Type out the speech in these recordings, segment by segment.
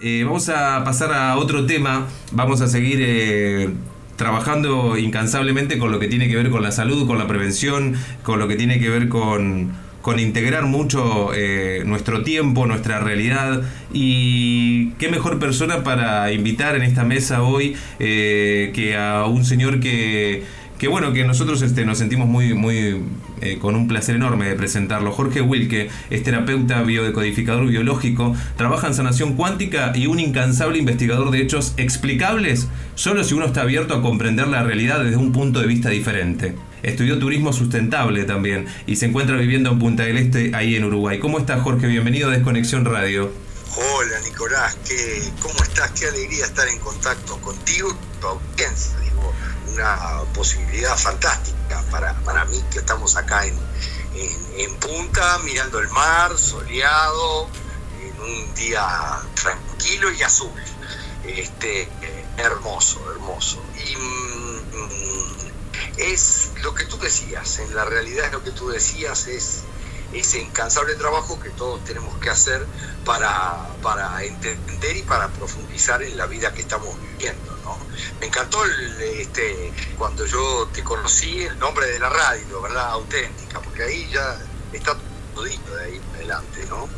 Eh, vamos a pasar a otro tema. Vamos a seguir eh, trabajando incansablemente con lo que tiene que ver con la salud, con la prevención, con lo que tiene que ver con, con integrar mucho eh, nuestro tiempo, nuestra realidad. Y qué mejor persona para invitar en esta mesa hoy que a un señor que que bueno, que nosotros este, nos sentimos muy, muy eh, con un placer enorme de presentarlo. Jorge Wilke es terapeuta biodecodificador biológico, trabaja en sanación cuántica y un incansable investigador de hechos explicables solo si uno está abierto a comprender la realidad desde un punto de vista diferente. Estudió turismo sustentable también y se encuentra viviendo en Punta del Este, ahí en Uruguay. ¿Cómo estás, Jorge? Bienvenido a Desconexión Radio. Hola, Nicolás. ¿qué, ¿Cómo estás? Qué alegría estar en contacto contigo audiencia una posibilidad fantástica para, para mí que estamos acá en, en, Punta, mirando el mar, soleado, en un día tranquilo y azul. Este, hermoso, hermoso. Y mm, es lo que tú decías, en la realidad lo que tú decías es ese incansable trabajo que todos tenemos que hacer para, para entender y para profundizar en la vida que estamos viviendo. Me encantó el, este, cuando yo te conocí el nombre de la radio, ¿verdad? Auténtica, porque ahí ya está todito de ahí adelante, ¿no?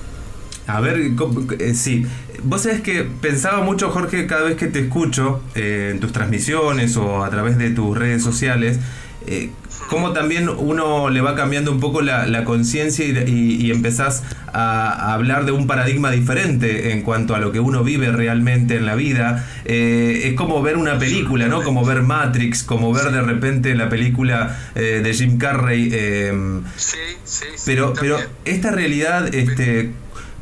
A ver, eh, sí. Vos sabés que pensaba mucho, Jorge, cada vez que te escucho eh, en tus transmisiones o a través de tus redes sociales, eh, cómo también uno le va cambiando un poco la, conciencia y, empezás a, hablar de un paradigma diferente en cuanto a lo que uno vive realmente en la vida. Eh, es como ver una película, ¿no? Como ver Matrix, como ver de repente la película eh, de Jim Carrey. Sí, sí, sí. Pero, pero esta realidad, este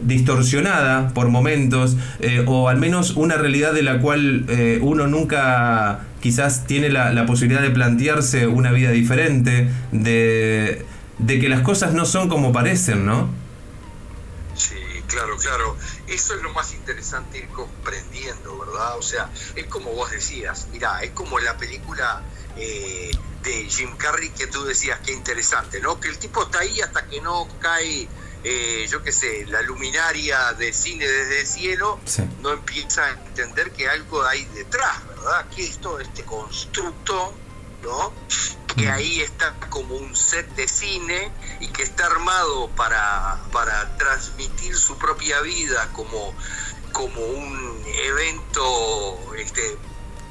distorsionada por momentos, eh, o al menos una realidad de la cual uno nunca quizás tiene la, posibilidad de plantearse una vida diferente, de, que las cosas no son como parecen, ¿no? Sí, claro, claro. Eso es lo más interesante ir comprendiendo, ¿verdad? O sea, es como vos decías, mira, es como la película eh, de Jim Carrey que tú decías, qué interesante, ¿no? Que el tipo está ahí hasta que no cae eh, yo qué sé, la luminaria de cine desde el cielo, no empieza a entender que algo hay detrás, ¿verdad? Que esto, este constructo, ¿no? Que mm. ahí está como un set de cine y que está armado para, para transmitir su propia vida como, como un evento este,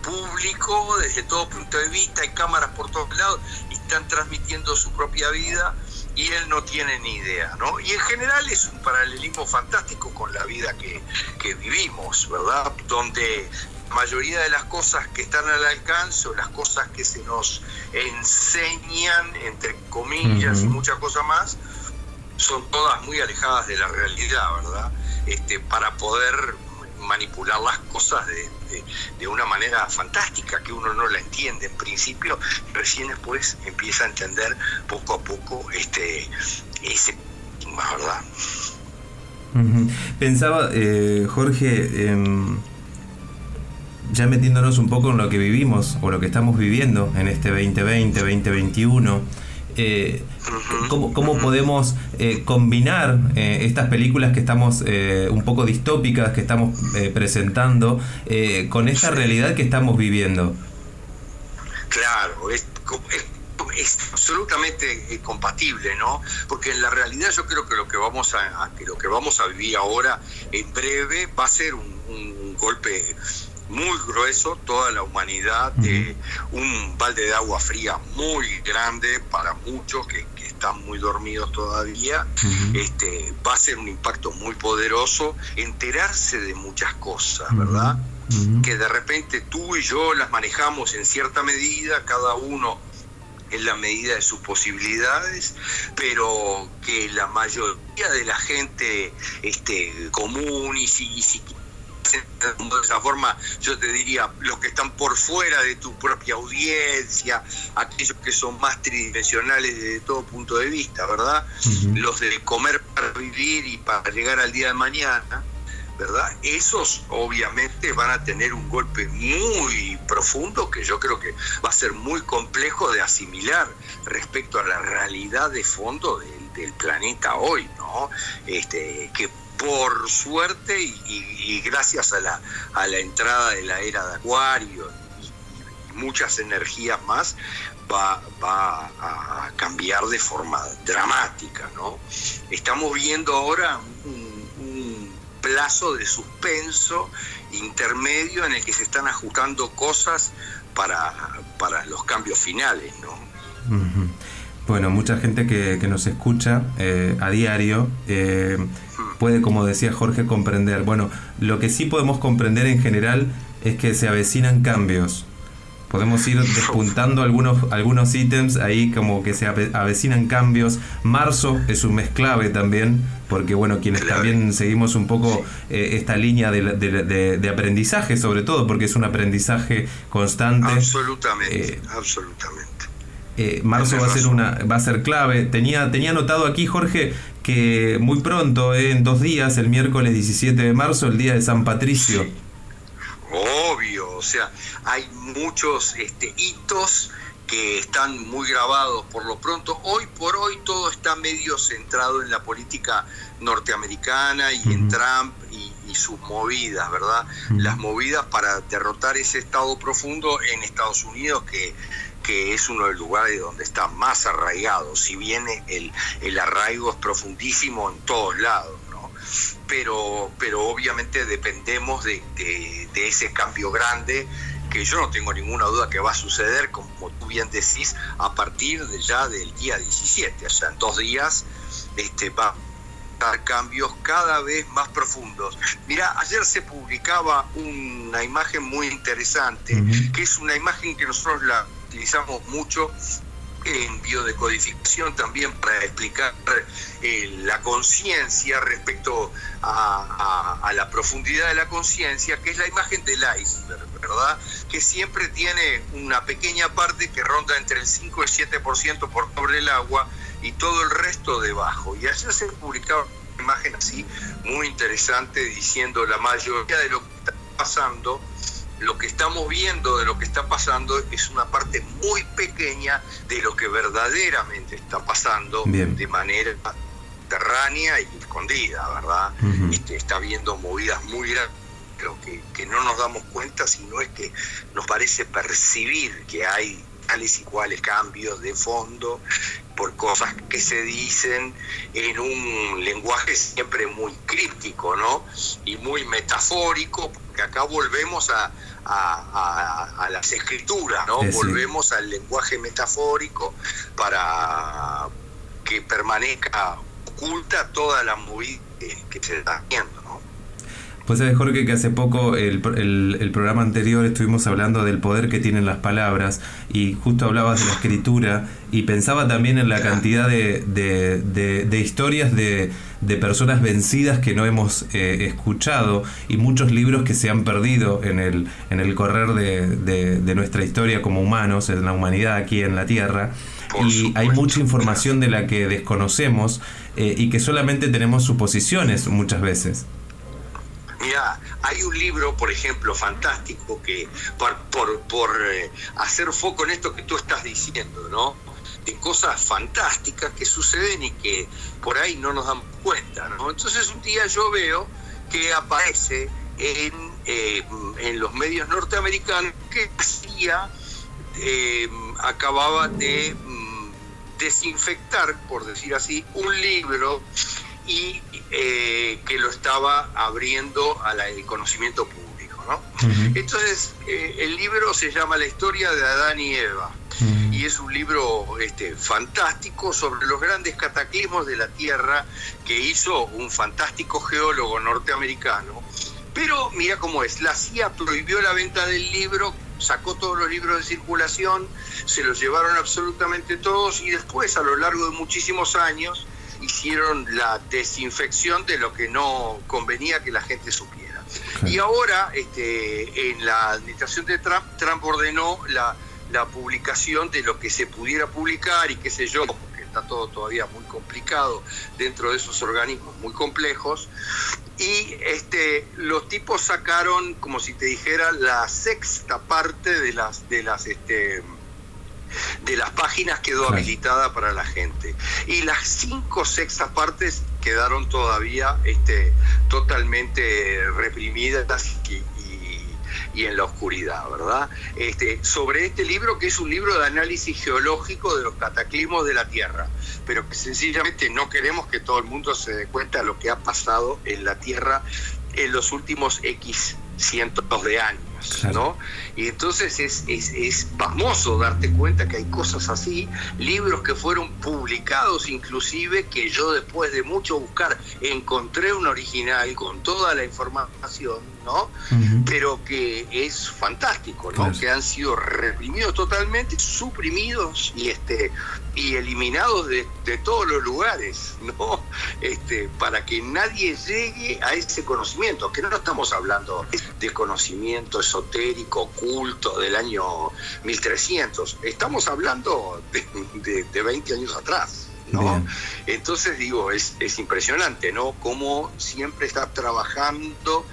público desde todo punto de vista, hay cámaras por todos lados y están transmitiendo su propia vida y él no tiene ni idea, ¿no? Y en general es un paralelismo fantástico con la vida que, vivimos, ¿verdad? Donde la mayoría de las cosas que están al alcance o las cosas que se nos enseñan, entre comillas, y muchas cosas más, son todas muy alejadas de la realidad, ¿verdad? Este, para poder manipular las cosas de, una manera fantástica, que uno no la entiende en principio, recién después empieza a entender poco a poco este, ese ¿verdad? Pensaba, eh, Jorge, em, ya metiéndonos un poco en lo que vivimos o lo que estamos viviendo en este 2020, 2021, eh, cómo, podemos eh, combinar eh, estas películas que estamos un poco distópicas, que estamos presentando, con esta realidad que estamos viviendo. Claro, es, es, absolutamente compatible, ¿no? Porque en la realidad yo creo que lo que vamos a, que lo que vamos a vivir ahora en breve va a ser un, un golpe muy grueso, toda la humanidad, de un balde de agua fría muy grande para muchos que, están muy dormidos todavía. este, va a ser un impacto muy poderoso, enterarse de muchas cosas, ¿verdad? Que de repente tú y yo las manejamos en cierta medida, cada uno en la medida de sus posibilidades, pero que la mayoría de la gente este, común y, y, de esa forma, yo te diría, los que están por fuera de tu propia audiencia, aquellos que son más tridimensionales desde todo punto de vista, ¿verdad? Los de comer para vivir y para llegar al día de mañana, ¿verdad? Esos obviamente van a tener un golpe muy profundo que yo creo que va a ser muy complejo de asimilar respecto a la realidad de fondo del, del planeta hoy, ¿no? Este, que por suerte y, gracias a la, a la entrada de la era de Acuario y, muchas energías más, va, va, a cambiar de forma dramática. ¿no? Estamos viendo ahora un, plazo de suspenso intermedio en el que se están ajustando cosas para, para los cambios finales. ¿no? Bueno, mucha gente que, nos escucha eh, a diario eh, puede, como decía Jorge, comprender. Bueno, lo que sí podemos comprender en general es que se avecinan cambios. Podemos ir despuntando algunos, algunos ítems ahí como que se avecinan cambios. Marzo es un mes clave también, porque bueno, quienes también seguimos un poco eh, esta línea de, aprendizaje sobre todo, porque es un aprendizaje constante. Absolutamente, absolutamente. Eh, marzo va a ser una va a ser clave. Tenía, tenía notado aquí, Jorge, que muy pronto, eh, en dos días, el miércoles 17 de marzo, el día de San Patricio. Obvio, o sea, hay muchos este, hitos que están muy grabados por lo pronto. Hoy por hoy todo está medio centrado en la política norteamericana y en Trump y, sus movidas, ¿verdad? Las movidas para derrotar ese estado profundo en Estados Unidos que que es uno de los lugares donde está más arraigado, si bien el, el arraigo es profundísimo en todos lados, ¿no? pero, pero obviamente dependemos de, de, ese cambio grande que yo no tengo ninguna duda que va a suceder, como tú bien decís, a partir de ya del día 17, o sea, en dos días este, va a dar cambios cada vez más profundos. Mira, ayer se publicaba una imagen muy interesante, que es una imagen que nosotros la utilizamos mucho en biodecodificación también para explicar eh, la conciencia respecto a, la profundidad de la conciencia, que es la imagen del iceberg, ¿verdad? Que siempre tiene una pequeña parte que ronda entre el 5 y el 7% por sobre el agua y todo el resto debajo. Y ayer se publicaba una imagen así muy interesante diciendo la mayoría de lo que está pasando lo que estamos viendo de lo que está pasando es una parte muy pequeña de lo que verdaderamente está pasando de manera terránea y escondida, ¿verdad? Este, está viendo movidas muy grandes pero que, que no nos damos cuenta, sino es que nos parece percibir que hay tales y cuales cambios de fondo por cosas que se dicen en un lenguaje siempre muy críptico, ¿no? Y muy metafórico, porque acá volvemos a, a, las escrituras, ¿no? Volvemos al lenguaje metafórico para que permanezca oculta toda la movida que se está haciendo. Pues sabes, Jorge, que hace poco, el, el, programa anterior, estuvimos hablando del poder que tienen las palabras y justo hablabas de la escritura y pensaba también en la cantidad de, de, de, historias de, personas vencidas que no hemos eh, escuchado y muchos libros que se han perdido en el, en el correr de, nuestra historia como humanos, en la humanidad aquí en la Tierra. y hay mucha información de la que desconocemos eh, y que solamente tenemos suposiciones muchas veces. Mira, hay un libro, por ejemplo, fantástico que por, eh, hacer foco en esto que tú estás diciendo, ¿no? De cosas fantásticas que suceden y que por ahí no nos damos cuenta, ¿no? Entonces un día yo veo que aparece en, eh, los medios norteamericanos que hacía, eh, acababa de mm, desinfectar, por decir así, un libro y eh, que lo estaba abriendo al conocimiento público. ¿no? Entonces, eh, el libro se llama La historia de Adán y Eva. Y es un libro este, fantástico sobre los grandes cataclismos de la Tierra que hizo un fantástico geólogo norteamericano. Pero mira cómo es, la CIA prohibió la venta del libro, sacó todos los libros de circulación, se los llevaron absolutamente todos y después a lo largo de muchísimos años hicieron la desinfección de lo que no convenía que la gente supiera. Y ahora, este, en la administración de Trump, Trump ordenó la, la publicación de lo que se pudiera publicar y qué sé yo, porque está todo todavía muy complicado dentro de esos organismos muy complejos. Y este, los tipos sacaron, como si te dijera, la sexta parte de las, de las este, de las páginas quedó habilitada para la gente. Y las cinco sextas partes quedaron todavía este, totalmente reprimidas y, y en la oscuridad, ¿verdad? Este, sobre este libro, que es un libro de análisis geológico de los cataclismos de la Tierra, pero que sencillamente no queremos que todo el mundo se dé cuenta de lo que ha pasado en la Tierra en los últimos X cientos de años. ¿No? Y entonces es, es, es pasmoso darte cuenta que hay cosas así, libros que fueron publicados inclusive, que yo después de mucho buscar encontré un original con toda la información, ¿no? Pero que es fantástico, ¿no? Que han sido reprimidos totalmente, suprimidos y este y eliminados de, de, todos los lugares, ¿no? Este, para que nadie llegue a ese conocimiento, que no estamos hablando de conocimiento esotérico, oculto del año 1300, estamos hablando de, de, 20 años atrás. ¿no? Entonces digo, es, es impresionante, ¿no? Cómo siempre está trabajando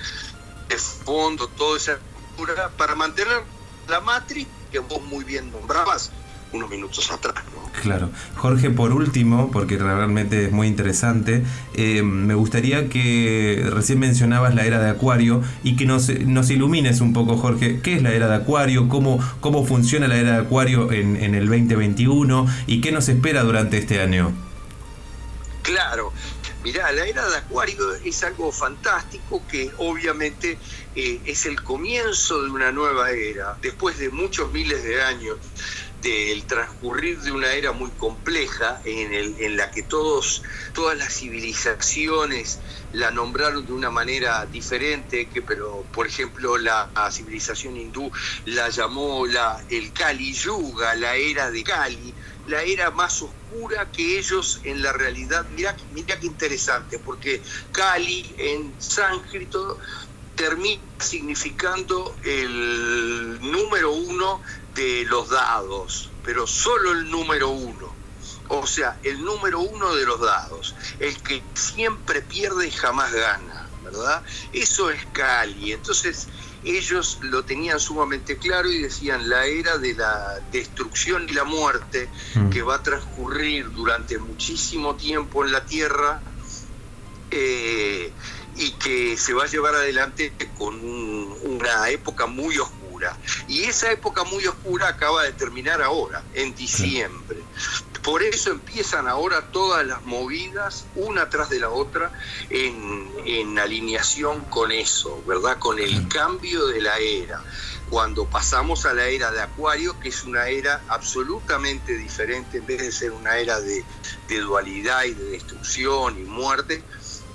de fondo toda esa cultura para mantener la matriz que vos muy bien nombrabas unos minutos atrás. Claro. Jorge, por último, porque realmente es muy interesante, eh, me gustaría que recién mencionabas la era de Acuario y que nos, nos ilumines un poco, Jorge, qué es la era de Acuario, cómo, cómo funciona la era de Acuario en, en el 2021 y qué nos espera durante este año. Claro, Mirá, la era de Acuario es algo fantástico que obviamente eh, es el comienzo de una nueva era, después de muchos miles de años del transcurrir de una era muy compleja en, el, en la que todos, todas las civilizaciones la nombraron de una manera diferente, que, pero por ejemplo la, civilización hindú la llamó la, el Kali Yuga, la era de Kali, la era más oscura que ellos en la realidad. Mira, mira qué interesante, porque Kali en sánscrito termina significando el número uno de los dados, pero solo el número uno. O sea, el número uno de los dados, el que siempre pierde y jamás gana, ¿verdad? Eso es Cali. Entonces, ellos lo tenían sumamente claro y decían la era de la destrucción y la muerte mm. que va a transcurrir durante muchísimo tiempo en la Tierra eh, y que se va a llevar adelante con una época muy oscura y esa época muy oscura acaba de terminar ahora, en diciembre. Por eso empiezan ahora todas las movidas, una tras de la otra, en, alineación con eso, ¿verdad? Con el cambio de la era cuando pasamos a la era de Acuario, que es una era absolutamente diferente, en vez de ser una era de, de, dualidad y de destrucción y muerte,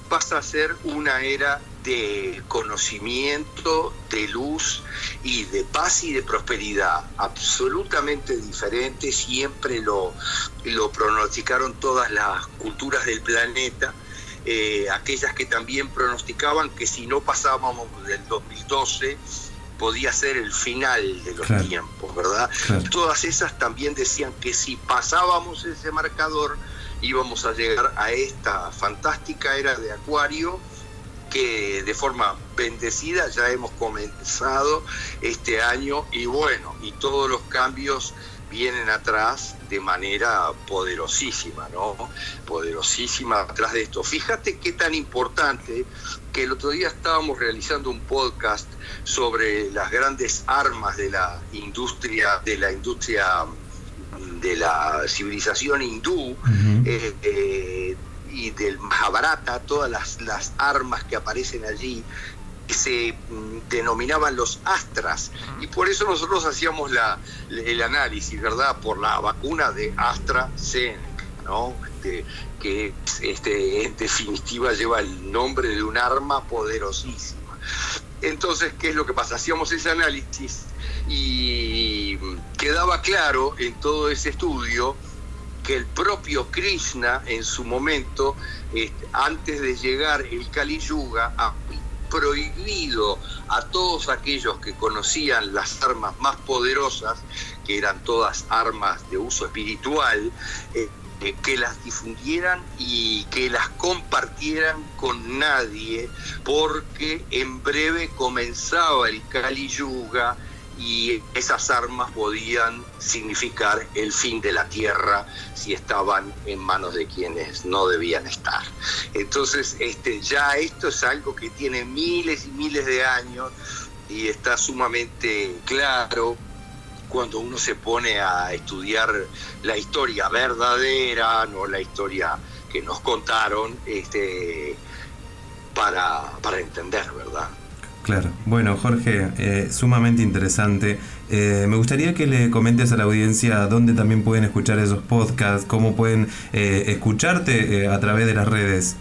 pasa a ser una era de conocimiento, de luz y de paz y de prosperidad, absolutamente diferente, siempre lo, lo pronosticaron todas las culturas del planeta, eh, aquellas que también pronosticaban que si no pasábamos del 2012, podía ser el final de los tiempos, ¿verdad? Todas esas también decían que si pasábamos ese marcador íbamos a llegar a esta fantástica era de Acuario que de forma bendecida ya hemos comenzado este año y bueno, y todos los cambios vienen atrás de manera poderosísima, ¿no? Poderosísima atrás de esto. Fíjate qué tan importante que el otro día estábamos realizando un podcast sobre las grandes armas de la industria, de la industria de la civilización hindú, y del Mahabharata, todas las, las armas que aparecen allí, se mm, denominaban los astras y por eso nosotros hacíamos la, el análisis, ¿verdad? Por la vacuna de AstraZeneca, ¿no? Este, que este, en definitiva lleva el nombre de un arma poderosísima. Entonces, ¿qué es lo que pasa? Hacíamos ese análisis y quedaba claro en todo ese estudio que el propio Krishna en su momento, antes de llegar el Kali Yuga, ha prohibido a todos aquellos que conocían las armas más poderosas, que eran todas armas de uso espiritual, eh, eh, que las difundieran y que las compartieran con nadie, porque en breve comenzaba el Kali Yuga y esas armas podían significar el fin de la tierra si estaban en manos de quienes no debían estar. Entonces, este, ya esto es algo que tiene miles y miles de años y está sumamente claro cuando uno se pone a estudiar la historia verdadera, no la historia que nos contaron, este, para, para entender, ¿verdad? Claro. Bueno, Jorge, eh, sumamente interesante. Eh, me gustaría que le comentes a la audiencia dónde también pueden escuchar esos podcasts, cómo pueden eh, escucharte a través de las redes.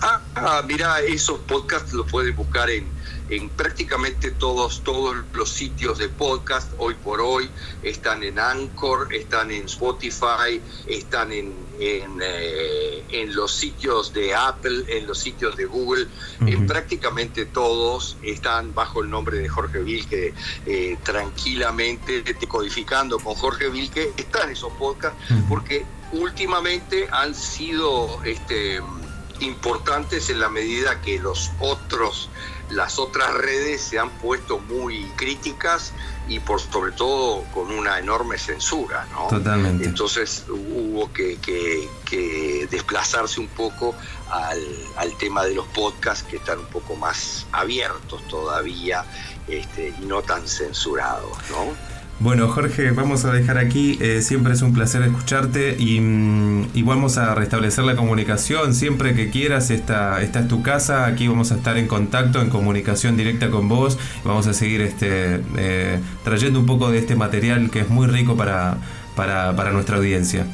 Ah, ah, mira, esos podcasts los pueden buscar en, en prácticamente todos, todos los sitios de podcast hoy por hoy. Están en Anchor, están en Spotify, están en, en, eh, los sitios de Apple, en los sitios de Google. En prácticamente todos están bajo el nombre de Jorge Vilke, eh, tranquilamente decodificando con Jorge Vilke. Están esos podcasts porque últimamente han sido este, importantes en la medida que los otros las otras redes se han puesto muy críticas y por sobre todo con una enorme censura, ¿no? Totalmente. Entonces hubo que, desplazarse un poco al, al, tema de los podcasts que están un poco más abiertos todavía este, y no tan censurados, ¿no? Bueno, Jorge, vamos a dejar aquí. Eh, siempre es un placer escucharte mm, y, vamos a restablecer la comunicación. Siempre que quieras, esta, es tu casa. Aquí vamos a estar en contacto, en comunicación directa con vos. Vamos a seguir este, eh, trayendo un poco de este material que es muy rico para, para, para nuestra audiencia.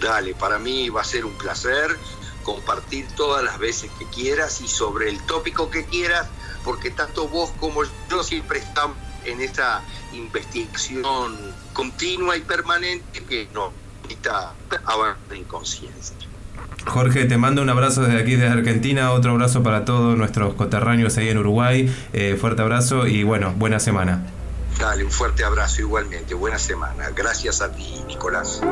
Dale, para mí va a ser un placer compartir todas las veces que quieras y sobre el tópico que quieras, porque tanto vos como yo siempre estamos en esa investigación continua y permanente que nos necesita avanzar en conciencia. Jorge, te mando un abrazo desde aquí, desde Argentina, otro abrazo para todos nuestros coterráneos ahí en Uruguay, eh, fuerte abrazo y bueno, buena semana. Dale, un fuerte abrazo igualmente, buena semana. Gracias a ti, Nicolás.